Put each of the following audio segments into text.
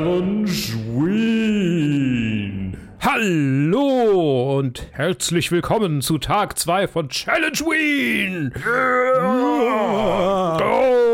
Challenge Wien. Hallo und herzlich willkommen zu Tag 2 von Challenge Wien. Oh, oh,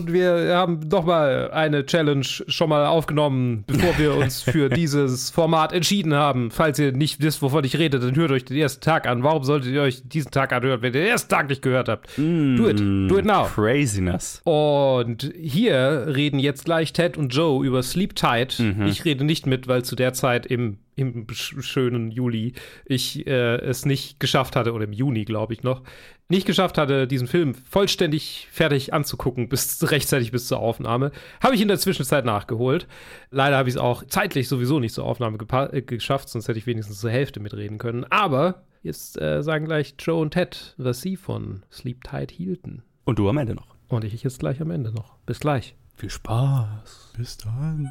und wir haben nochmal eine Challenge schon mal aufgenommen, bevor wir uns für dieses Format entschieden haben. Falls ihr nicht wisst, wovon ich rede, dann hört euch den ersten Tag an. Warum solltet ihr euch diesen Tag anhören, wenn ihr den ersten Tag nicht gehört habt? Do it. Do it now. Craziness. Und hier reden jetzt gleich Ted und Joe über Sleep Tight. Ich rede nicht mit, weil zu der Zeit im, im sch- schönen Juli ich äh, es nicht geschafft hatte, oder im Juni, glaube ich noch, nicht geschafft hatte, diesen Film vollständig fertig anzugucken, bis rechtzeitig bis zur Aufnahme. Habe ich in der Zwischenzeit nachgeholt. Leider habe ich es auch zeitlich sowieso nicht zur Aufnahme äh, geschafft, sonst hätte ich wenigstens zur Hälfte mitreden können. Aber jetzt äh, sagen gleich Joe und Ted, was sie von Sleep Tight hielten. Und du am Ende noch. Und ich jetzt gleich am Ende noch. Bis gleich. Viel Spaß. Bis dann.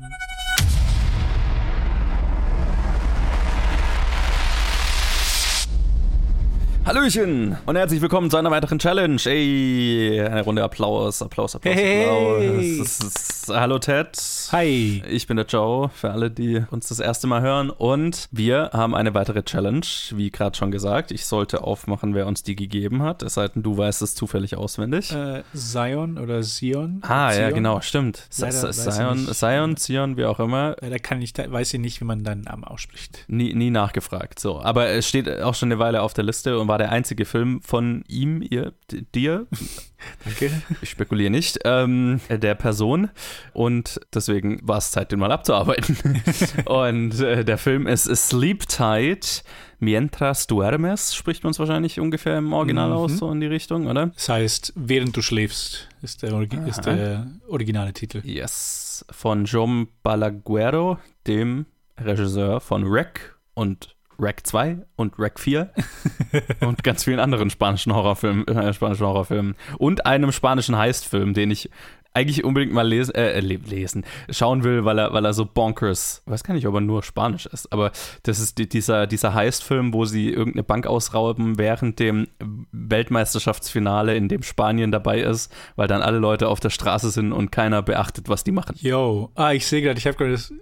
Hallöchen und herzlich willkommen zu einer weiteren Challenge. Ey, eine Runde Applaus, Applaus, Applaus, Hey. Applaus. Ist, hallo Ted. Hi. Ich bin der Joe, für alle, die uns das erste Mal hören. Und wir haben eine weitere Challenge, wie gerade schon gesagt. Ich sollte aufmachen, wer uns die gegeben hat. Es sei denn, du weißt es zufällig auswendig. Äh, Zion oder Sion? Ah, ja, Zion? genau, stimmt. Leider Zion. Zion, Zion, wie auch immer. Leider kann ich, weiß ich nicht, wie man deinen Namen ausspricht. Nie, nie nachgefragt. So, aber es steht auch schon eine Weile auf der Liste und war der einzige Film von ihm, ihr, dir, Danke. ich spekuliere nicht, ähm, der Person. Und deswegen war es Zeit, den mal abzuarbeiten. und äh, der Film ist Sleep Tight. Mientras duermes, spricht man es wahrscheinlich ungefähr im Original Mhm. aus, so in die Richtung, oder? Das heißt, während du schläfst, ist der, Origi ist Aha. der originale Titel. Yes. Von John Balaguero, dem Regisseur von Wreck und Wreck 2 und Wreck 4 und ganz vielen anderen spanischen Horrorfilmen, äh, spanischen Horrorfilmen und einem spanischen Heistfilm, den ich eigentlich unbedingt mal lesen, äh, le- lesen, schauen will, weil er, weil er so bonkers, ich weiß gar nicht, ob er nur Spanisch ist, aber das ist die, dieser, dieser Heistfilm, wo sie irgendeine Bank ausrauben während dem Weltmeisterschaftsfinale, in dem Spanien dabei ist, weil dann alle Leute auf der Straße sind und keiner beachtet, was die machen. Yo. Ah, ich sehe gerade, ich habe gerade das.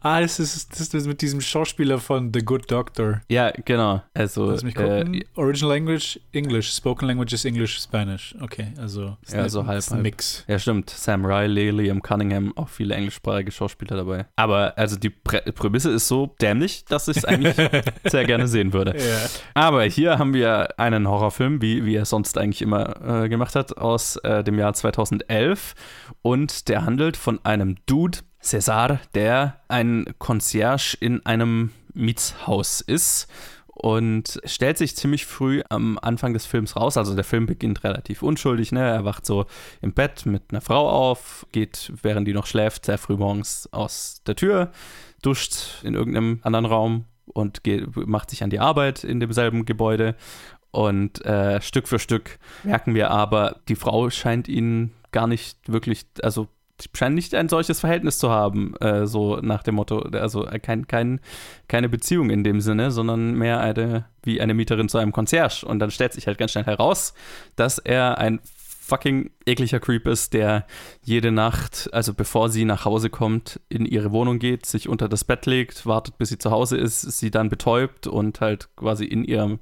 Ah, das ist, das ist mit diesem Schauspieler von The Good Doctor. Ja, genau. Also, Lass mich äh, gucken. Original Language, English. Spoken Language is English, Spanish. Okay, also. ist Ja, ein- so halb, ist ein halb. Mix. Ja, stimmt. Sam Riley, Liam Cunningham, auch viele englischsprachige Schauspieler dabei. Aber also die Prä Prämisse ist so dämlich, dass ich es eigentlich sehr gerne sehen würde. Ja. Aber hier haben wir einen Horrorfilm, wie, wie er sonst eigentlich immer äh, gemacht hat, aus äh, dem Jahr 2011. Und der handelt von einem Dude, César, der ein Concierge in einem Mietshaus ist und stellt sich ziemlich früh am Anfang des Films raus. Also der Film beginnt relativ unschuldig. Ne? Er wacht so im Bett mit einer Frau auf, geht, während die noch schläft, sehr früh morgens aus der Tür, duscht in irgendeinem anderen Raum und geht, macht sich an die Arbeit in demselben Gebäude. Und äh, Stück für Stück merken wir aber, die Frau scheint ihn gar nicht wirklich, also die scheint nicht ein solches Verhältnis zu haben, äh, so nach dem Motto, also äh, kein, kein, keine Beziehung in dem Sinne, sondern mehr eine, wie eine Mieterin zu einem Concierge. Und dann stellt sich halt ganz schnell heraus, dass er ein fucking ekliger Creep ist, der jede Nacht, also bevor sie nach Hause kommt, in ihre Wohnung geht, sich unter das Bett legt, wartet, bis sie zu Hause ist, sie dann betäubt und halt quasi in ihrem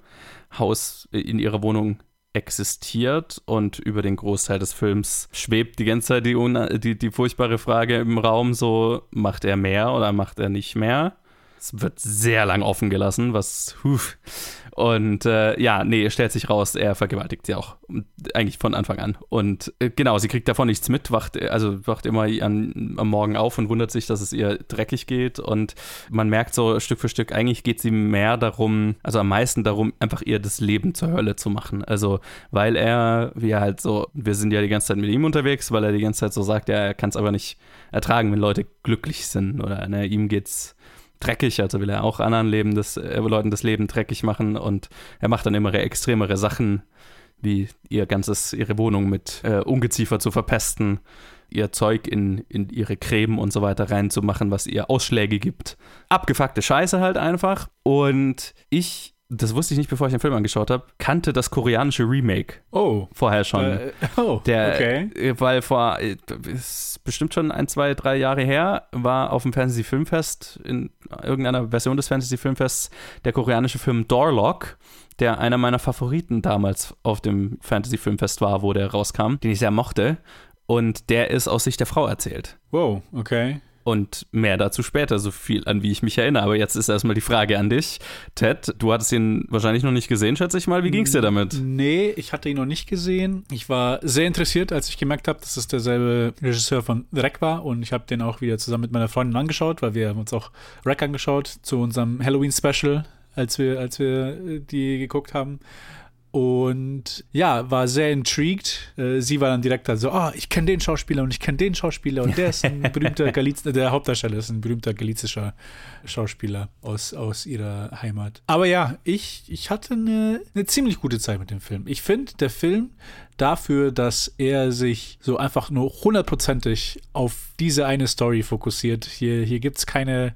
Haus, in ihrer Wohnung existiert und über den Großteil des Films schwebt die ganze Zeit die, die, die furchtbare Frage im Raum so, macht er mehr oder macht er nicht mehr? Es wird sehr lang offen gelassen, was, huf. Und äh, ja, nee, stellt sich raus, er vergewaltigt sie auch. Eigentlich von Anfang an. Und äh, genau, sie kriegt davon nichts mit, wacht, also wacht immer an, am Morgen auf und wundert sich, dass es ihr dreckig geht. Und man merkt so Stück für Stück, eigentlich geht sie mehr darum, also am meisten darum, einfach ihr das Leben zur Hölle zu machen. Also, weil er, wie er halt so, wir sind ja die ganze Zeit mit ihm unterwegs, weil er die ganze Zeit so sagt, ja, er kann es aber nicht ertragen, wenn Leute glücklich sind oder ne, ihm geht's dreckig, also will er auch anderen Leben das, äh, Leuten das Leben dreckig machen und er macht dann immer extremere Sachen, wie ihr ganzes, ihre Wohnung mit äh, Ungeziefer zu verpesten, ihr Zeug in, in ihre Creme und so weiter reinzumachen, was ihr Ausschläge gibt. Abgefuckte Scheiße halt einfach. Und ich das wusste ich nicht, bevor ich den Film angeschaut habe, kannte das koreanische Remake. Oh. Vorher schon. Äh, oh, Der, okay. äh, Weil vor, äh, ist bestimmt schon ein, zwei, drei Jahre her, war auf dem Fantasy Filmfest, in irgendeiner Version des Fantasy Filmfests, der koreanische Film Doorlock, der einer meiner Favoriten damals auf dem Fantasy Filmfest war, wo der rauskam, den ich sehr mochte. Und der ist aus Sicht der Frau erzählt. Wow, okay. Und mehr dazu später, so viel an wie ich mich erinnere. Aber jetzt ist erstmal die Frage an dich. Ted, du hattest ihn wahrscheinlich noch nicht gesehen, schätze ich mal. Wie ging es dir damit? Nee, ich hatte ihn noch nicht gesehen. Ich war sehr interessiert, als ich gemerkt habe, dass es derselbe Regisseur von Rec war. Und ich habe den auch wieder zusammen mit meiner Freundin angeschaut, weil wir haben uns auch Rec angeschaut zu unserem Halloween-Special, als wir, als wir äh, die geguckt haben. Und ja, war sehr intrigued. Äh, Sie war dann direkt so, ah, ich kenne den Schauspieler und ich kenne den Schauspieler und der ist ein berühmter Galiz der Hauptdarsteller ist ein berühmter galizischer Schauspieler aus, aus ihrer Heimat. Aber ja, ich, ich hatte eine, eine ziemlich gute Zeit mit dem Film. Ich finde, der Film dafür, dass er sich so einfach nur hundertprozentig auf diese eine Story fokussiert. Hier, hier gibt es keine,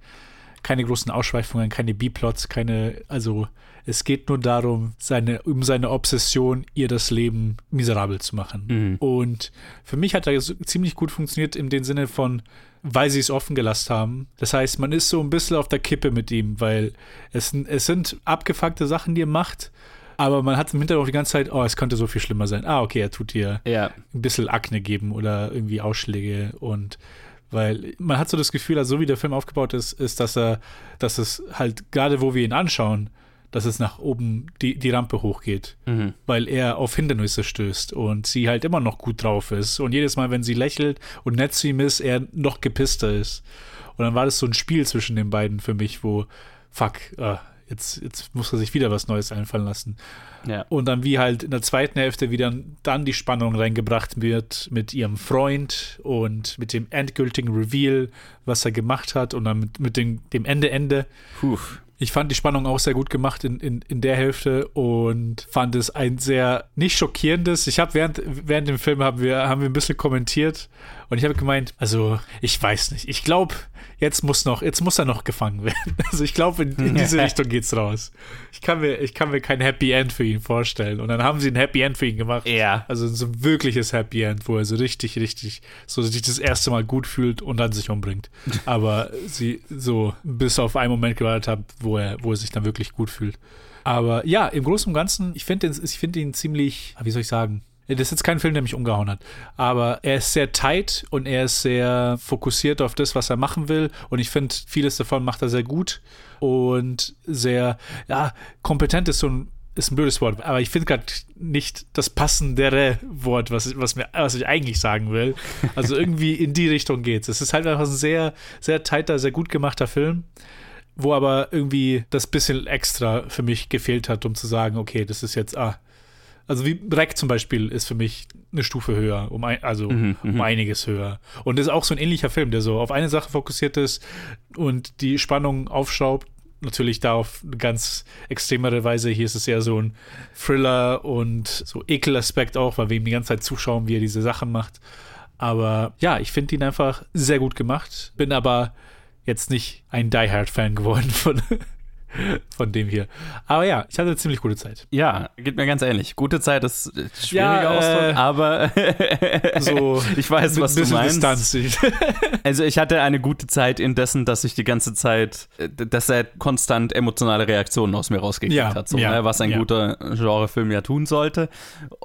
keine großen Ausschweifungen, keine B-Plots, keine, also es geht nur darum, seine, um seine Obsession, ihr das Leben miserabel zu machen. Mhm. Und für mich hat er so ziemlich gut funktioniert in dem Sinne von, weil sie es offen gelassen haben. Das heißt, man ist so ein bisschen auf der Kippe mit ihm, weil es, es sind abgefuckte Sachen, die er macht. Aber man hat im Hintergrund die ganze Zeit, oh, es könnte so viel schlimmer sein. Ah, okay, er tut dir Ja. ein bisschen Akne geben oder irgendwie Ausschläge und weil man hat so das Gefühl, also so wie der Film aufgebaut ist, ist, dass er, dass es halt, gerade wo wir ihn anschauen, dass es nach oben die, die Rampe hochgeht, Mhm. weil er auf Hindernisse stößt und sie halt immer noch gut drauf ist. Und jedes Mal, wenn sie lächelt und nett zu ihm ist, er noch gepisster ist. Und dann war das so ein Spiel zwischen den beiden für mich, wo, fuck, ah, jetzt, jetzt muss er sich wieder was Neues einfallen lassen. Ja. Und dann wie halt in der zweiten Hälfte wieder dann die Spannung reingebracht wird mit ihrem Freund und mit dem endgültigen Reveal, was er gemacht hat und dann mit, mit dem, dem Ende Ende. Puh. Ich fand die Spannung auch sehr gut gemacht in, in, in der Hälfte und fand es ein sehr nicht schockierendes. Ich habe während, während dem Film haben wir, haben wir ein bisschen kommentiert und ich habe gemeint, also ich weiß nicht. Ich glaube, jetzt muss noch, jetzt muss er noch gefangen werden. Also ich glaube, in, in diese Richtung geht's raus. Ich kann mir, ich kann mir kein Happy End für ihn vorstellen. Und dann haben sie ein Happy End für ihn gemacht. Ja. Also so ein wirkliches Happy End, wo er so richtig, richtig, so sich das erste Mal gut fühlt und dann sich umbringt. Aber sie so bis auf einen Moment gewartet haben, wo er, wo er sich dann wirklich gut fühlt. Aber ja, im Großen und Ganzen, ich finde ihn, ich finde ihn ziemlich, wie soll ich sagen? Das ist jetzt kein Film, der mich umgehauen hat. Aber er ist sehr tight und er ist sehr fokussiert auf das, was er machen will. Und ich finde, vieles davon macht er sehr gut und sehr, ja, kompetent ist so ein ist ein blödes Wort, aber ich finde gerade nicht das passendere Wort, was, was, mir, was ich eigentlich sagen will. Also irgendwie in die Richtung geht's. Es ist halt einfach ein sehr, sehr tighter, sehr gut gemachter Film, wo aber irgendwie das bisschen extra für mich gefehlt hat, um zu sagen, okay, das ist jetzt, ah, also wie Breck zum Beispiel ist für mich eine Stufe höher, um ein, also Mhm, um einiges höher. Und ist auch so ein ähnlicher Film, der so auf eine Sache fokussiert ist und die Spannung aufschraubt. Natürlich da auf eine ganz extremere Weise. Hier ist es eher so ein Thriller und so Ekelaspekt auch, weil wir ihm die ganze Zeit zuschauen, wie er diese Sachen macht. Aber ja, ich finde ihn einfach sehr gut gemacht. Bin aber jetzt nicht ein Die Hard-Fan geworden von, von dem hier. Aber ja, ich hatte eine ziemlich gute Zeit. Ja, geht mir ganz ähnlich. Gute Zeit ist äh, schwieriger Ja, äh, Ausdruck, aber So ich weiß, was du meinst. Distanz. Also ich hatte eine gute Zeit indessen, dass ich die ganze Zeit, dass er konstant emotionale Reaktionen aus mir rausgekriegt Ja, hat, so, ja, ne, was ein guter Genrefilm ja tun sollte.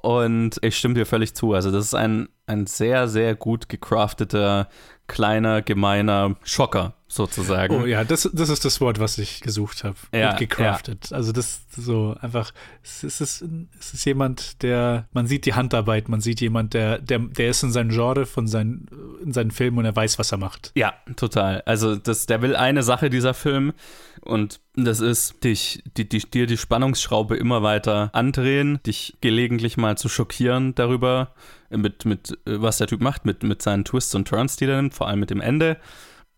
Und ich stimme dir völlig zu. Also das ist ein, ein sehr, sehr gut gecrafteter, kleiner, gemeiner Schocker sozusagen. Oh ja, das, das ist das Wort, was ich gesucht habe. Ja, Gut gecraftet. Also das so einfach, es ist, es ist jemand, der, man sieht die Handarbeit, man sieht jemand, der, der, der ist in seinem Genre von seinen, in seinen Filmen und er weiß, was er macht. Ja, total. Also das, der will eine Sache, dieser Film, und das ist, dich, die, die, dir die Spannungsschraube immer weiter andrehen, dich gelegentlich mal zu schockieren darüber, mit, mit was der Typ macht, mit, mit seinen Twists und Turns, die er nimmt, vor allem mit dem Ende,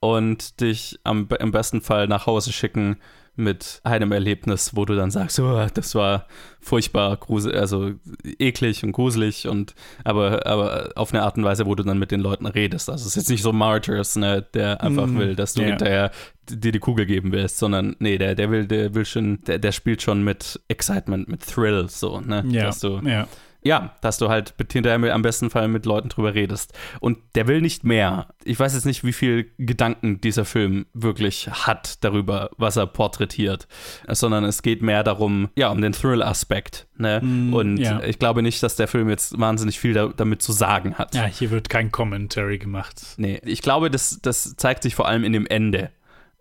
und dich am, im besten Fall nach Hause schicken mit einem Erlebnis, wo du dann sagst, oh, das war furchtbar, grusel, also eklig und gruselig und aber, aber auf eine Art und Weise, wo du dann mit den Leuten redest. Also es ist jetzt nicht so Martyrs, ne, der einfach mm, will, dass du yeah. hinterher dir die Kugel geben willst, sondern nee, der, der will, der will schon, der, der spielt schon mit Excitement, mit Thrill, so, ne? Dass du, ja ja, dass du halt hinterher am besten Fall mit Leuten drüber redest. Und der will nicht mehr. Ich weiß jetzt nicht, wie viel Gedanken dieser Film wirklich hat darüber, was er porträtiert, sondern es geht mehr darum, ja, um den Thrill-Aspekt. Ne? Mm, Und ja. ich glaube nicht, dass der Film jetzt wahnsinnig viel da, damit zu sagen hat. Ja, hier wird kein Commentary gemacht. Nee, ich glaube, das, das zeigt sich vor allem in dem Ende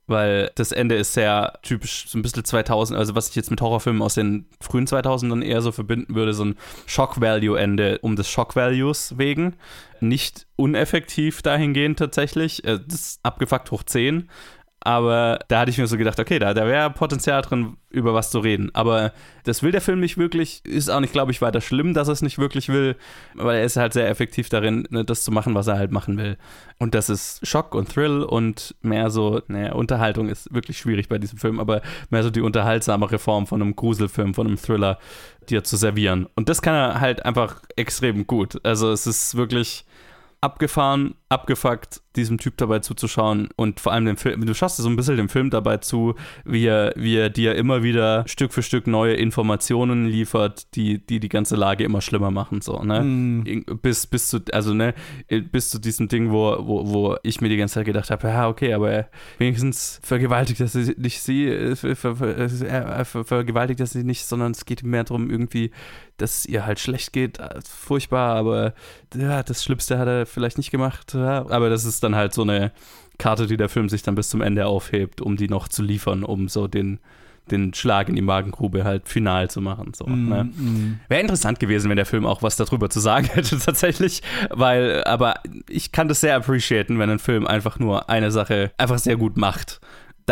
weil das Ende ist sehr typisch, so ein bisschen 2000, also was ich jetzt mit Horrorfilmen aus den frühen 2000ern eher so verbinden würde, so ein Shock-Value-Ende um des Shock-Values wegen. Nicht uneffektiv dahingehend tatsächlich, äh, das ist abgefuckt hoch 10, aber da hatte ich mir so gedacht, okay, da, da wäre Potenzial drin, über was zu reden. Aber das will der Film nicht wirklich. Ist auch nicht, glaube ich, weiter schlimm, dass er es nicht wirklich will, weil er ist halt sehr effektiv darin, ne, das zu machen, was er halt machen will. Und das ist Schock und Thrill und mehr so, naja, Unterhaltung ist wirklich schwierig bei diesem Film, aber mehr so die unterhaltsamere Form von einem Gruselfilm, von einem Thriller, dir zu servieren. Und das kann er halt einfach extrem gut. Also es ist wirklich abgefahren, abgefuckt, diesem Typ dabei zuzuschauen und vor allem dem Film, du schaust so ein bisschen dem Film dabei zu, wie er, wie er dir immer wieder Stück für Stück neue Informationen liefert, die die, die ganze Lage immer schlimmer machen, so, ne? Mm. Bis, bis zu, also, ne, bis zu diesem Ding, wo, wo, wo ich mir die ganze Zeit gedacht habe, ja, okay, aber wenigstens vergewaltigt er sie nicht sie, äh, ver, ver, ver, vergewaltigt er sie nicht, sondern es geht mehr darum, irgendwie, dass es ihr halt schlecht geht, furchtbar, aber ja, das Schlimmste hat er vielleicht nicht gemacht, ja, aber das ist dann halt so eine Karte, die der Film sich dann bis zum Ende aufhebt, um die noch zu liefern, um so den, den Schlag in die Magengrube halt final zu machen. So, mm, ne? mm. Wäre interessant gewesen, wenn der Film auch was darüber zu sagen hätte, tatsächlich. Weil, aber ich kann das sehr appreciaten, wenn ein Film einfach nur eine Sache einfach sehr gut macht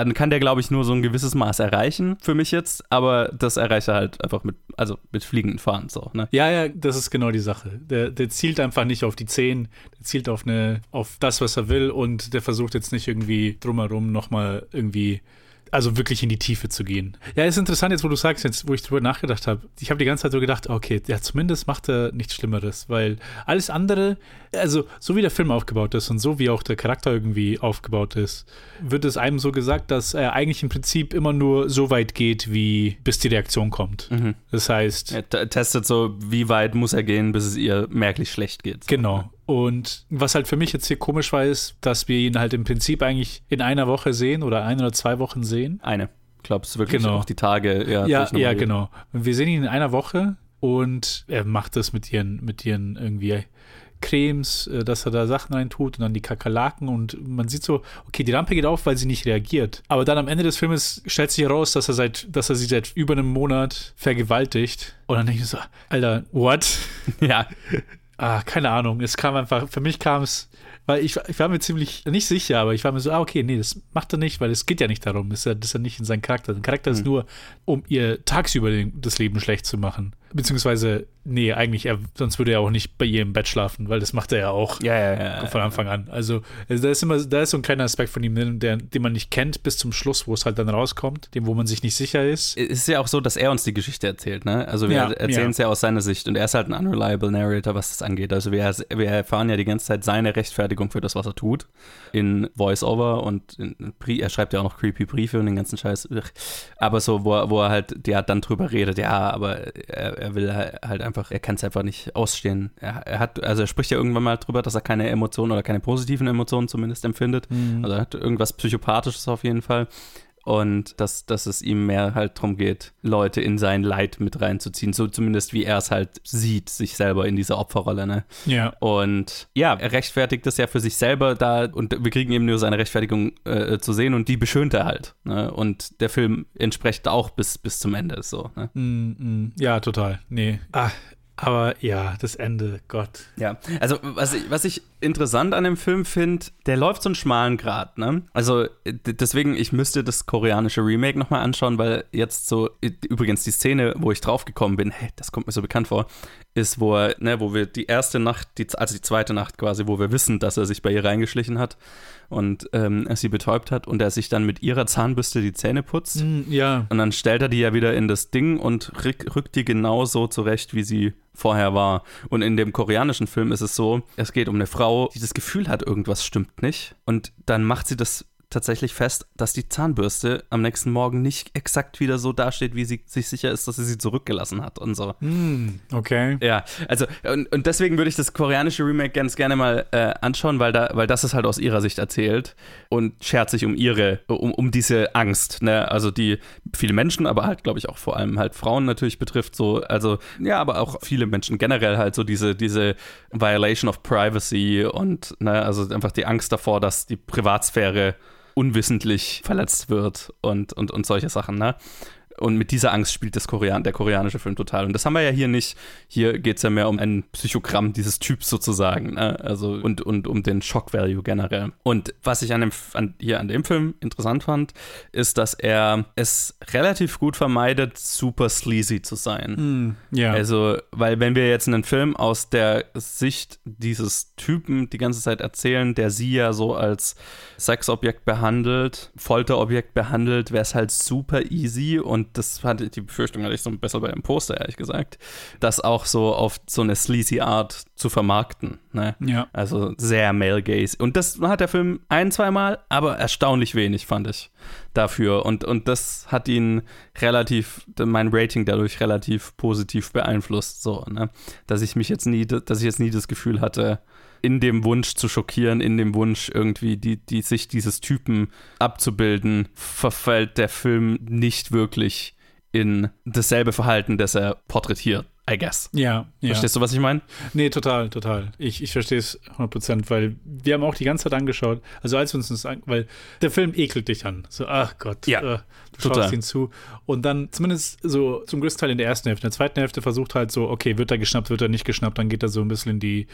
dann kann der, glaube ich, nur so ein gewisses Maß erreichen für mich jetzt, aber das erreicht er halt einfach mit, also mit fliegenden Fahren so, ne? Ja, ja, das ist genau die Sache. Der, der zielt einfach nicht auf die 10, der zielt auf eine, auf das, was er will und der versucht jetzt nicht irgendwie drumherum nochmal irgendwie also wirklich in die Tiefe zu gehen. Ja, ist interessant jetzt, wo du sagst, jetzt, wo ich drüber nachgedacht habe. Ich habe die ganze Zeit so gedacht, okay, ja, zumindest macht er nichts Schlimmeres, weil alles andere, also so wie der Film aufgebaut ist und so wie auch der Charakter irgendwie aufgebaut ist, wird es einem so gesagt, dass er eigentlich im Prinzip immer nur so weit geht, wie bis die Reaktion kommt. Mhm. Das heißt. Er testet so, wie weit muss er gehen, bis es ihr merklich schlecht geht. So. Genau. Und was halt für mich jetzt hier komisch war, ist, dass wir ihn halt im Prinzip eigentlich in einer Woche sehen oder ein oder zwei Wochen sehen. Eine. Es ist wirklich genau. auch die Tage. Ja, ja, ja genau. Wir sehen ihn in einer Woche und er macht das mit ihren, mit ihren irgendwie Cremes, äh, dass er da Sachen reintut und dann die Kakerlaken und man sieht so, okay, die Lampe geht auf, weil sie nicht reagiert. Aber dann am Ende des Filmes stellt sich heraus, dass er seit, dass er sie seit über einem Monat vergewaltigt. Und dann denke ich so, Alter, what? Ja. Ah, keine Ahnung, es kam einfach, für mich kam es, weil ich, ich war mir ziemlich nicht sicher, aber ich war mir so, ah, okay, nee, das macht er nicht, weil es geht ja nicht darum, das ist ja, das ist ja nicht in seinem Charakter. Sein Charakter mhm. ist nur, um ihr tagsüber den, das Leben schlecht zu machen. Beziehungsweise, nee, eigentlich, er, sonst würde er auch nicht bei ihr im Bett schlafen, weil das macht er ja auch ja, ja, ja, von Anfang an. Also, also, da ist immer, da ist so ein kleiner Aspekt von ihm, der, den man nicht kennt bis zum Schluss, wo es halt dann rauskommt, dem, wo man sich nicht sicher ist. Es ist ja auch so, dass er uns die Geschichte erzählt, ne? Also wir erzählen es ja. aus seiner Sicht und er ist halt ein unreliable Narrator, was das angeht. Also wir, wir erfahren ja die ganze Zeit seine Rechtfertigung für das, was er tut, in Voice-Over und in, er schreibt ja auch noch creepy Briefe und den ganzen Scheiß. Aber so, wo, wo er halt, der dann drüber redet, ja, aber er, er will halt einfach, er kann es einfach nicht ausstehen. Er, er, hat, also er spricht ja irgendwann mal drüber, dass er keine Emotionen oder keine positiven Emotionen zumindest empfindet. Mhm. Also er hat irgendwas Psychopathisches auf jeden Fall und dass, dass es ihm mehr halt darum geht, Leute in sein Leid mit reinzuziehen, so zumindest wie er es halt sieht, sich selber in dieser Opferrolle, ne? Ja. Und ja, er rechtfertigt das ja für sich selber da und wir kriegen eben nur seine Rechtfertigung äh, zu sehen und die beschönt er halt, ne? Und der Film entspricht auch bis, bis zum Ende so, ne? Mm, mm, ja, total. Nee. Ah, aber ja, das Ende, Gott. Ja, also was ich, was ich interessant an dem Film finde, der läuft so einen schmalen Grad, ne? Also deswegen, ich müsste das koreanische Remake nochmal anschauen, weil jetzt so, übrigens die Szene, wo ich draufgekommen bin, hey, das kommt mir so bekannt vor, ist, wo er, ne, wo wir die erste Nacht, die, also die zweite Nacht quasi, wo wir wissen, dass er sich bei ihr reingeschlichen hat und ähm, sie betäubt hat und er sich dann mit ihrer Zahnbürste die Zähne putzt. Mm, ja. Und dann stellt er die ja wieder in das Ding und rück, rückt die genauso zurecht, wie sie vorher war. Und in dem koreanischen Film ist es so, es geht um eine Frau, die das Gefühl hat, irgendwas stimmt nicht. Und dann macht sie das tatsächlich fest, dass die Zahnbürste am nächsten Morgen nicht exakt wieder so dasteht, wie sie sich sicher ist, dass sie sie zurückgelassen hat und so. Mm, okay. Ja, also und, und deswegen würde ich das koreanische Remake ganz gerne mal äh, anschauen, weil da, weil das ist halt aus ihrer Sicht erzählt und schert sich um ihre, um, um diese Angst, ne? Also die viele Menschen, aber halt, glaube ich, auch vor allem halt Frauen natürlich betrifft, so, also ja, aber auch viele Menschen generell halt so diese, diese Violation of Privacy und ne, also einfach die Angst davor, dass die Privatsphäre unwissentlich verletzt wird und, und, und solche Sachen, ne? Und mit dieser Angst spielt das Korean, der koreanische Film total. Und das haben wir ja hier nicht. Hier geht es ja mehr um ein Psychogramm dieses Typs sozusagen. Ne? Also und, und um den Shock-Value generell. Und was ich an dem, an, hier an dem Film interessant fand, ist, dass er es relativ gut vermeidet, super sleazy zu sein. Mm, ja. Also, weil wenn wir jetzt einen Film aus der Sicht dieses Typen die ganze Zeit erzählen, der sie ja so als Sexobjekt behandelt, Folterobjekt behandelt, wäre es halt super easy und das hatte ich, die Befürchtung hatte ich so besser bei dem Poster, ehrlich gesagt, das auch so auf so eine sleazy Art zu vermarkten. Ne? Ja. Also sehr male gaze. Und das hat der Film ein, zweimal, aber erstaunlich wenig, fand ich, dafür. Und, und das hat ihn relativ, mein Rating dadurch relativ positiv beeinflusst, so, ne? Dass ich mich jetzt nie, dass ich jetzt nie das Gefühl hatte, in dem Wunsch zu schockieren, in dem Wunsch irgendwie die, die Sicht dieses Typen abzubilden, verfällt der Film nicht wirklich in dasselbe Verhalten, das er porträtiert. I guess. Ja, ja. Verstehst du, was ich meine? Nee, total, total. Ich, ich verstehe es 100%, weil wir haben auch die ganze Zeit angeschaut, also als wir uns das, an, weil der Film ekelt dich an. So, ach Gott, ja, äh, du total. schaust ihn zu. Und dann zumindest so zum größten Teil in der ersten Hälfte. In der zweiten Hälfte versucht halt so, okay, wird er geschnappt, wird er nicht geschnappt, dann geht er so ein bisschen in die,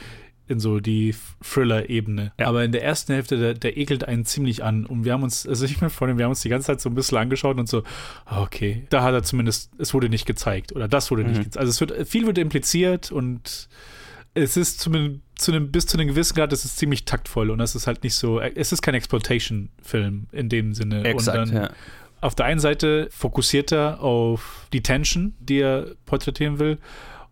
in so die Thriller-Ebene. Ja. Aber in der ersten Hälfte, der, der ekelt einen ziemlich an. Und wir haben uns, also ich meine, Freundin, wir haben uns die ganze Zeit so ein bisschen angeschaut und so, ah, okay, da hat er zumindest, es wurde nicht gezeigt oder das wurde nicht Mhm. gezeigt. Also es wird, viel wird impliziert und es ist zumindest zu einem, bis zu einem gewissen Grad, es ist ziemlich taktvoll und es ist halt nicht so, es ist kein Exploitation-Film in dem Sinne. Exakt, dann, ja. auf der einen Seite fokussiert er auf die Tension, die er porträtieren will.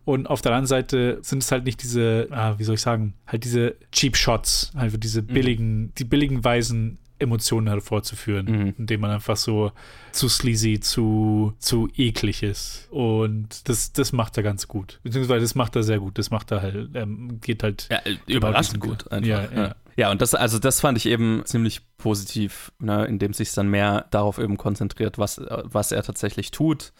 Und auf der anderen Seite sind es halt nicht diese, ah, wie soll ich sagen, halt diese Cheap Shots, halt diese billigen, die billigen Weisen, Emotionen hervorzuführen, Mhm. indem man einfach so zu sleazy, zu, zu eklig ist. Und das, das macht er ganz gut. Beziehungsweise das macht er sehr gut. Das macht er halt, ähm, geht halt. Ja, äh, überraschend gut einfach. Ja, Ja, ja. ja. und das, also das fand ich eben ziemlich positiv, ne, indem sich dann mehr darauf eben konzentriert, was, äh, was er tatsächlich tut,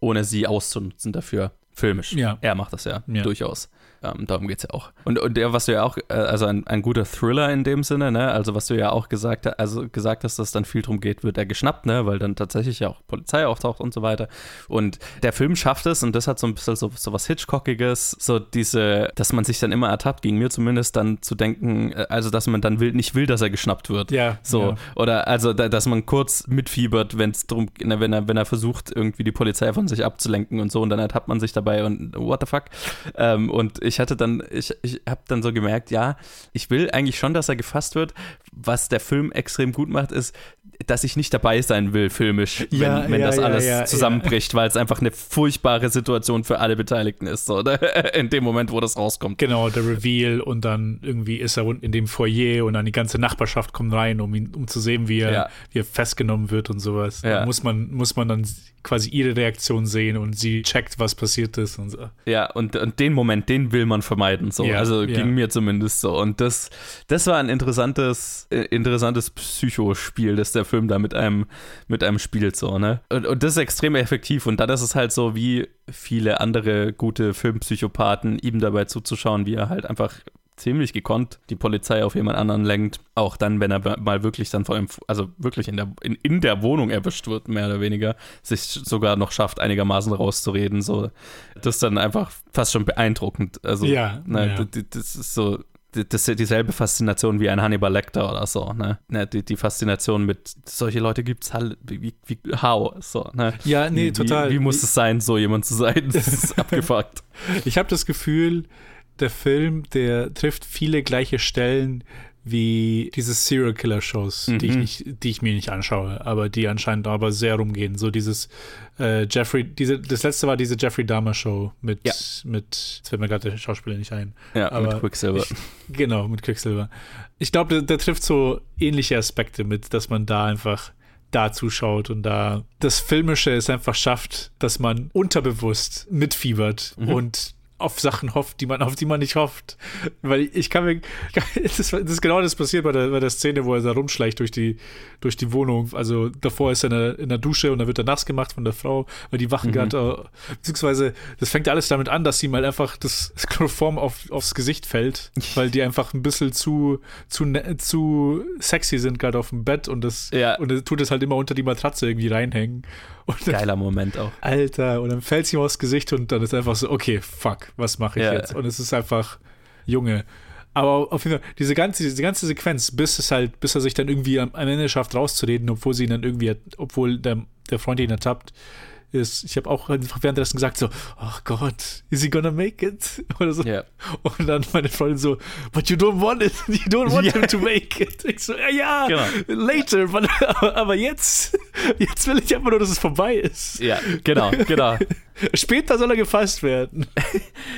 ohne sie auszunutzen dafür. Filmisch. Ja. Er macht das ja, Ja. durchaus. Ähm, darum geht es ja auch. Und, und der, was du ja auch, äh, also ein, ein guter Thriller in dem Sinne, ne? Also was du ja auch gesagt, ha- also gesagt hast, dass dann viel drum geht, wird er geschnappt, ne? Weil dann tatsächlich ja auch Polizei auftaucht und so weiter. Und der Film schafft es, und das hat so ein bisschen so, so was Hitchcockiges, so diese, dass man sich dann immer ertappt, ging mir zumindest, dann zu denken, äh, also dass man dann will, nicht will, dass er geschnappt wird. Ja, So, ja. oder also, da, dass man kurz mitfiebert, wenn es drum, ne, wenn er, wenn er versucht, irgendwie die Polizei von sich abzulenken und so, und dann ertappt man sich dabei und what the fuck. Ähm, und ich hatte dann, ich, ich habe dann so gemerkt, ja, ich will eigentlich schon, dass er gefasst wird. Was der Film extrem gut macht, ist, dass ich nicht dabei sein will, filmisch, wenn, Ja, wenn ja, das ja, alles zusammenbricht, weil es einfach eine furchtbare Situation für alle Beteiligten ist, so, oder? in dem Moment, wo das rauskommt. Genau, der Reveal und dann irgendwie ist er unten in dem Foyer und dann die ganze Nachbarschaft kommt rein, um ihn, um zu sehen, wie er, wie er festgenommen wird und sowas. Da muss man, muss man dann quasi ihre Reaktion sehen und sie checkt, was passiert ist und so. Ja, und, und den Moment, den will man vermeiden. So. Ja, also ja. ging mir zumindest so. Und das, das war ein interessantes, äh, interessantes Psychospiel, das der Film da mit einem, mit einem spielt. So, ne? und, und das ist extrem effektiv. Und dann ist es halt so, wie viele andere gute Filmpsychopathen, ihm dabei zuzuschauen, wie er halt einfach ziemlich gekonnt die Polizei auf jemand anderen lenkt. Auch dann, wenn er mal wirklich dann vor allem, also wirklich in der, in, in der Wohnung erwischt wird, mehr oder weniger, sich sogar noch schafft, einigermaßen rauszureden. So, das ist dann einfach fast schon beeindruckend. Also, Ja, ne, ja. d- d- das ist so, das ist dieselbe Faszination wie ein Hannibal Lecter oder so, ne? ne die, die Faszination mit, solche Leute gibt es halt, wie, wie, how, so, ne? Ja, nee, wie, total. Wie, wie muss es sein, so jemand zu sein? Das ist abgefuckt. Ich habe das Gefühl, der Film, der trifft viele gleiche Stellen wie diese Serial Killer Shows, mhm. die, ich nicht, die ich mir nicht anschaue, aber die anscheinend aber sehr rumgehen. So dieses äh, Jeffrey, diese, das letzte war diese Jeffrey Dahmer Show mit, ja. mit, jetzt fällt mir gerade der Schauspieler nicht ein. Ja, aber mit Quicksilver. Ich, genau, mit Quicksilver. Ich glaube, der, der trifft so ähnliche Aspekte mit, dass man da einfach da zuschaut und da das Filmische es einfach schafft, dass man unterbewusst mitfiebert mhm. und auf Sachen hofft, die man, auf die man nicht hofft. Weil ich kann mir. Das ist, das ist genau das passiert bei der, bei der Szene, wo er da rumschleicht durch die, durch die Wohnung. Also davor ist er in der, in der Dusche und dann wird er nass gemacht von der Frau, weil die wachen mhm. gerade. Beziehungsweise, das fängt alles damit an, dass ihm halt einfach das Chloroform auf, aufs Gesicht fällt, weil die einfach ein bisschen zu, zu, ne, zu sexy sind, gerade auf dem Bett und das ja. und er tut es halt immer unter die Matratze irgendwie reinhängen. Dann, Geiler Moment auch. Alter, und dann fällt es ihm aufs Gesicht und dann ist einfach so, okay, fuck, was mache ich ja. jetzt? Und es ist einfach, Junge. Aber auf jeden Fall, diese ganze, diese ganze Sequenz, bis es halt, bis er sich dann irgendwie am, am Ende schafft, rauszureden, obwohl sie ihn dann irgendwie, obwohl der, der Freund ihn ertappt, ist, ich habe auch währenddessen gesagt so, oh Gott, is he gonna make it? Oder so. Yeah. Und dann meine Freundin so, but you don't want it, you don't want yeah. him to make it. Ich so, ja, ja, genau. later, but, aber jetzt, jetzt will ich einfach nur, dass es vorbei ist. Ja, genau, genau. Später soll er gefasst werden.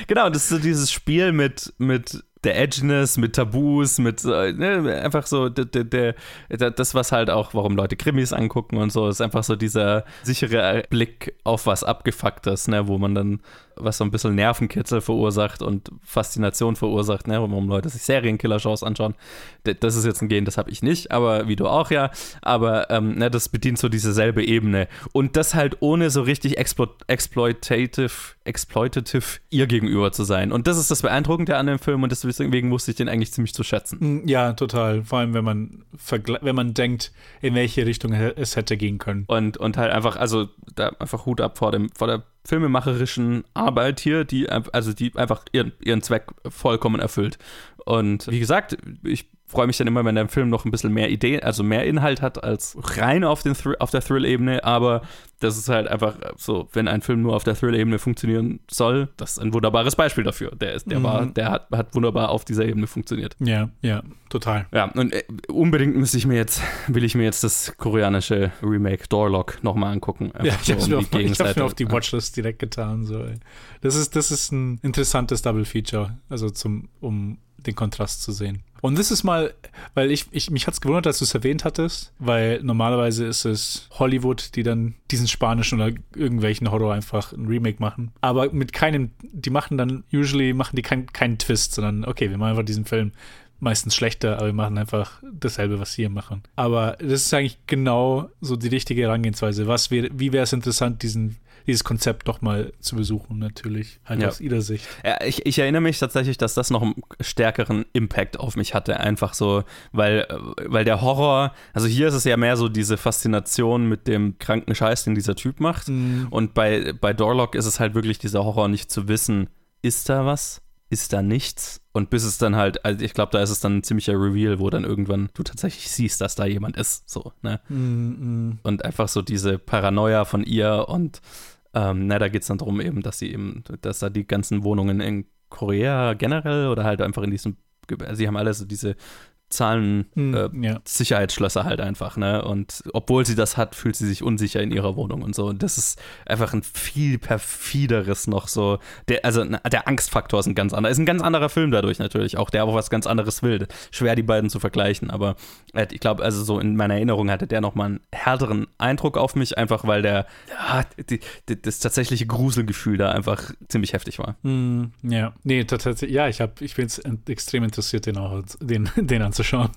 genau, das ist so dieses Spiel mit, mit der Edginess, mit Tabus, mit ne, einfach so der, der, der, das, was halt auch, warum Leute Krimis angucken und so, ist einfach so dieser sichere Blick auf was Abgefucktes, ne, wo man dann was so ein bisschen Nervenkitzel verursacht und Faszination verursacht, ne, warum Leute sich Serienkiller-Shows anschauen. Das ist jetzt ein Gen, das habe ich nicht, aber wie du auch ja. Aber ähm, ne, das bedient so diese selbe Ebene. Und das halt ohne so richtig explo exploitative, exploitative ihr gegenüber zu sein. Und das ist das Beeindruckende an dem Film und deswegen wusste ich den eigentlich ziemlich zu schätzen. Mm, ja, total. Vor allem, wenn man, wenn man denkt, in welche Richtung es hätte gehen können. Und, und halt einfach, also da einfach Hut ab vor, dem, vor der filmemacherischen Arbeit hier, die, also die einfach ihren, ihren Zweck vollkommen erfüllt. Und wie gesagt, ich freue mich dann immer, wenn der Film noch ein bisschen mehr Idee, also mehr Inhalt hat als rein auf, den auf der Thrill-Ebene, aber das ist halt einfach so, wenn ein Film nur auf der Thrill-Ebene funktionieren soll, das ist ein wunderbares Beispiel dafür. Der ist, der mhm. war, der hat, hat wunderbar auf dieser Ebene funktioniert. Ja, ja, total. Ja, und äh, unbedingt müsste ich mir jetzt, will ich mir jetzt das koreanische Remake Doorlock nochmal angucken. Ja, ich habe es um mir, mir, auf die Watchlist direkt getan. So. Das, ist, das ist ein interessantes Double Feature, also zum, um den Kontrast zu sehen. Und das ist mal, weil ich, ich mich hat es gewundert, dass du es erwähnt hattest, weil normalerweise ist es Hollywood, die dann diesen spanischen oder irgendwelchen Horror einfach ein Remake machen. Aber mit keinem, die machen dann, usually machen die keinen kein Twist, sondern okay, wir machen einfach diesen Film meistens schlechter, aber wir machen einfach dasselbe, was sie hier machen. Aber das ist eigentlich genau so die richtige Herangehensweise. Was wär, wie wäre es interessant, diesen dieses Konzept doch mal zu besuchen, natürlich, halt ja. aus ihrer Sicht. Ja, ich, ich, erinnere mich tatsächlich, dass das noch einen stärkeren Impact auf mich hatte, einfach so, weil, weil der Horror, also hier ist es ja mehr so diese Faszination mit dem kranken Scheiß, den dieser Typ macht. Mhm. Und bei, bei Dorlock ist es halt wirklich dieser Horror, nicht zu wissen, ist da was? Ist da nichts? Und bis es dann halt, also ich glaube, da ist es dann ein ziemlicher Reveal, wo dann irgendwann du tatsächlich siehst, dass da jemand ist, so, ne? Mm, mm. Und einfach so diese Paranoia von ihr und ähm, na, da geht es dann darum eben, dass sie eben, dass da die ganzen Wohnungen in Korea generell oder halt einfach in diesem, sie haben alle so diese Zahlen hm, äh, ja. Sicherheitsschlösser halt einfach, ne? Und obwohl sie das hat, fühlt sie sich unsicher in ihrer Wohnung und so. Und das ist einfach ein viel perfideres noch so. Der, also der Angstfaktor ist ein ganz anderer. Ist ein ganz anderer Film dadurch natürlich auch, der aber was ganz anderes will. Schwer die beiden zu vergleichen, aber äh, ich glaube, also so in meiner Erinnerung hatte der nochmal einen härteren Eindruck auf mich, einfach weil der, ja, die, die, das tatsächliche Gruselgefühl da einfach ziemlich heftig war. Mm, ja, nee, tatsächlich, ja, ich, hab, ich bin jetzt extrem interessiert, den auch, den, den anzuschauen anzuschauen.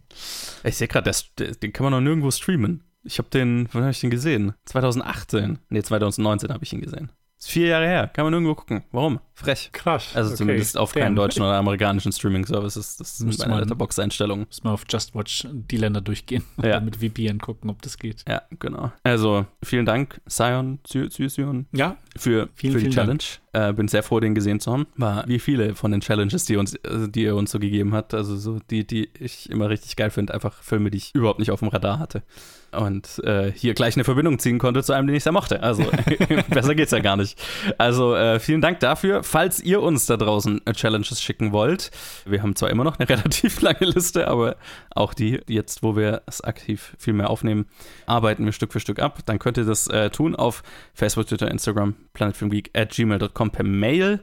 ich sehe gerade, den kann man noch nirgendwo streamen. Ich habe den, wann habe ich den gesehen? 2018. Nee, 2019 habe ich ihn gesehen. Ist vier Jahre her. Kann man irgendwo gucken. Warum? Frech. Krass. Also okay. zumindest auf Damn. keinen deutschen oder amerikanischen Streaming-Services. Das ist meine Letterbox-Einstellung. Muss man auf Just Watch die Länder durchgehen und ja. dann mit VPN gucken, ob das geht. Ja, genau. Also vielen Dank, Sion, Sion, ja, für, vielen, für die Challenge. Dank. Äh, bin sehr froh, den gesehen zu haben. War wie viele von den Challenges, die, uns, äh, die er uns so gegeben hat. Also so die, die ich immer richtig geil finde. Einfach Filme, die ich überhaupt nicht auf dem Radar hatte und äh, hier gleich eine Verbindung ziehen konnte zu einem, den ich sehr mochte. Also besser geht's ja gar nicht. Also äh, vielen Dank dafür. Falls ihr uns da draußen äh, Challenges schicken wollt, wir haben zwar immer noch eine relativ lange Liste, aber auch die jetzt, wo wir es aktiv viel mehr aufnehmen, arbeiten wir Stück für Stück ab. Dann könnt ihr das äh, tun auf Facebook, Twitter, Instagram, planetfilmgeek at gmail.com per Mail.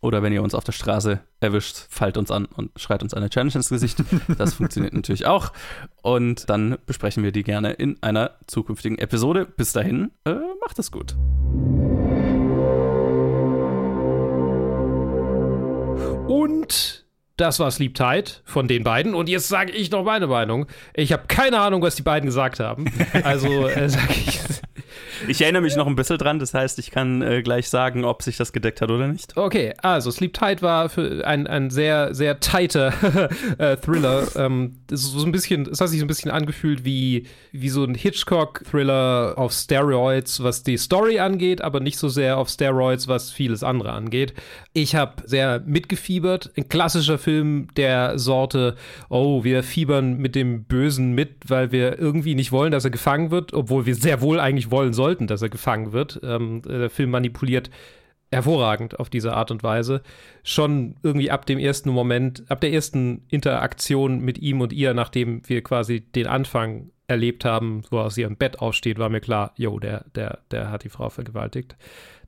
Oder wenn ihr uns auf der Straße erwischt, fallt uns an und schreit uns eine Challenge ins Gesicht. Das funktioniert natürlich auch. Und dann besprechen wir die gerne in einer zukünftigen Episode. Bis dahin, äh, macht es gut. Und das war Sleep Tight von den beiden. Und jetzt sage ich noch meine Meinung. Ich habe keine Ahnung, was die beiden gesagt haben. Also äh, sage ich. Ich erinnere mich noch ein bisschen dran, das heißt, ich kann äh, gleich sagen, ob sich das gedeckt hat oder nicht. Okay, also Sleep Tight war ein, ein sehr, sehr tighter äh, Thriller. Ähm, so ein bisschen, es hat sich so ein bisschen angefühlt wie, wie so ein Hitchcock-Thriller auf Steroids, was die Story angeht, aber nicht so sehr auf Steroids, was vieles andere angeht. Ich habe sehr mitgefiebert. Ein klassischer Film der Sorte, oh, wir fiebern mit dem Bösen mit, weil wir irgendwie nicht wollen, dass er gefangen wird, obwohl wir sehr wohl eigentlich wollen sollten sollten, dass er gefangen wird. Ähm, der Film manipuliert hervorragend auf diese Art und Weise. Schon irgendwie ab dem ersten Moment, ab der ersten Interaktion mit ihm und ihr, nachdem wir quasi den Anfang erlebt haben, wo er aus ihrem Bett aufsteht, war mir klar, jo, der, der, der hat die Frau vergewaltigt.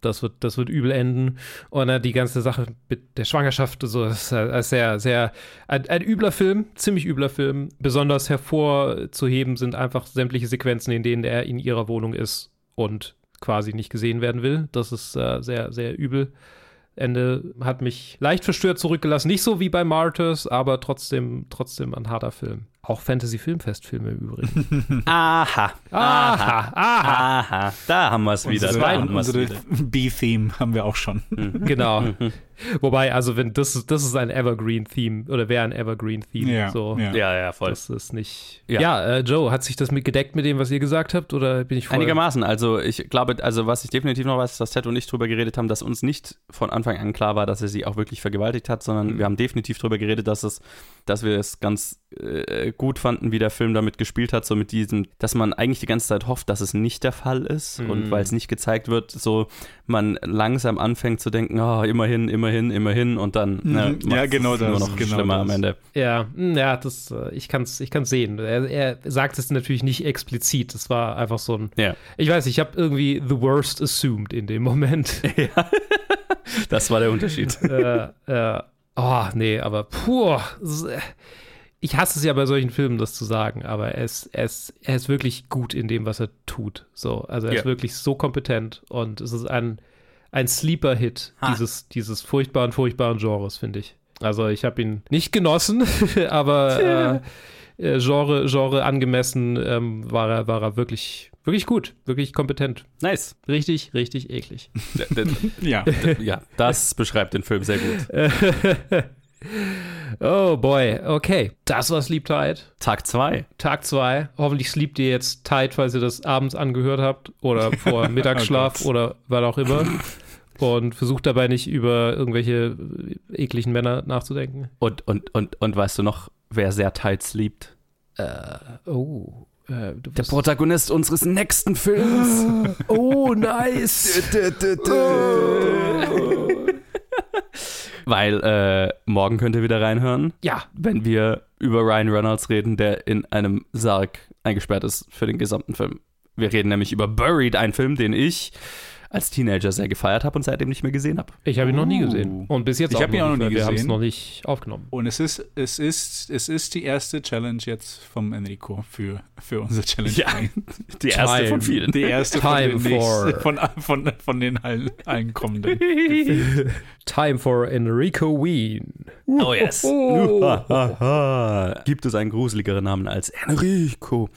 Das wird, das wird übel enden. Und dann die ganze Sache mit der Schwangerschaft, so, das ist sehr, sehr, ein, ein übler Film, ziemlich übler Film. Besonders hervorzuheben sind einfach sämtliche Sequenzen, in denen er in ihrer Wohnung ist und quasi nicht gesehen werden will. Das ist äh, sehr, sehr übel. Ende hat mich leicht verstört zurückgelassen. Nicht so wie bei Martyrs, aber trotzdem, trotzdem ein harter Film. Auch Fantasy-Filmfestfilme im Übrigen. aha, aha, aha, aha. Da haben wir es wieder. Unsere, unsere B-Theme haben wir auch schon. Mhm. Genau. Wobei, also wenn das ist, das ist ein Evergreen-Theme oder wäre ein Evergreen-Theme. Ja, so. ja. ja, ja, voll. Das ist nicht. Ja, ja äh, Joe, hat sich das mit gedeckt mit dem, was ihr gesagt habt, oder bin ich voll Einigermaßen. Also ich glaube, also was ich definitiv noch weiß, dass Ted und ich drüber geredet haben, dass uns nicht von Anfang an klar war, dass er sie auch wirklich vergewaltigt hat, sondern mhm. wir haben definitiv drüber geredet, dass es, dass wir es ganz äh, gut fanden, wie der Film damit gespielt hat, so mit diesem, dass man eigentlich die ganze Zeit hofft, dass es nicht der Fall ist mhm. und weil es nicht gezeigt wird, so man langsam anfängt zu denken, oh, immerhin, immerhin, immerhin und dann mhm. ne, ja genau das, nur noch genau schlimmer das. am Ende. Ja, hm, ja, das äh, ich kann es ich kann's sehen. Er, er sagt es natürlich nicht explizit. Das war einfach so ein. Ja. Ich weiß, ich habe irgendwie the worst assumed in dem Moment. Ja. das war der Unterschied. äh, äh, oh, nee, aber puh ich hasse es ja bei solchen Filmen, das zu sagen, aber er ist, er ist, er ist wirklich gut in dem, was er tut. So, also er ja. ist wirklich so kompetent und es ist ein, ein Sleeper-Hit dieses, dieses furchtbaren, furchtbaren Genres, finde ich. Also ich habe ihn nicht genossen, aber äh, äh, Genre, Genre angemessen ähm, war, er, war er wirklich, wirklich gut, wirklich kompetent. Nice. Richtig, richtig eklig. ja. ja, das beschreibt den Film sehr gut. Oh boy, okay. Das war Sleep Tight. Tag 2. Tag 2. Hoffentlich sleept ihr jetzt tight, falls ihr das abends angehört habt oder vor Mittagsschlaf oh oder was auch immer. Und versucht dabei nicht über irgendwelche ekligen Männer nachzudenken. Und, und, und, und weißt du noch, wer sehr tight sleept? Äh, oh. Äh, der Protagonist unseres nächsten Films. oh, nice. Weil äh, morgen könnt ihr wieder reinhören. Ja. Wenn wir über Ryan Reynolds reden, der in einem Sarg eingesperrt ist für den gesamten Film. Wir reden nämlich über Buried, ein Film, den ich als Teenager sehr gefeiert habe und seitdem nicht mehr gesehen habe. Ich habe ihn noch nie gesehen. Und bis jetzt ich auch ihn auch noch nie gesehen. Wir haben es noch nicht aufgenommen. Und es ist, es ist, es ist die erste Challenge jetzt vom Enrico für, für unsere Challenge. Ja, die erste Time. von vielen. Die erste Time von, den von, von, von, den allen, allen kommenden. Time for Enrico Wien. Oh yes. Gibt es einen gruseligeren Namen als Enrico?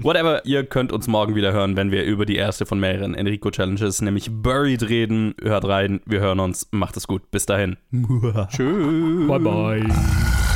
Whatever, ihr könnt uns morgen wieder hören, wenn wir über die erste von mehreren Enrico Challenges, nämlich Buried, reden. Hört rein, wir hören uns. Macht es gut. Bis dahin. Tschüss. Bye bye.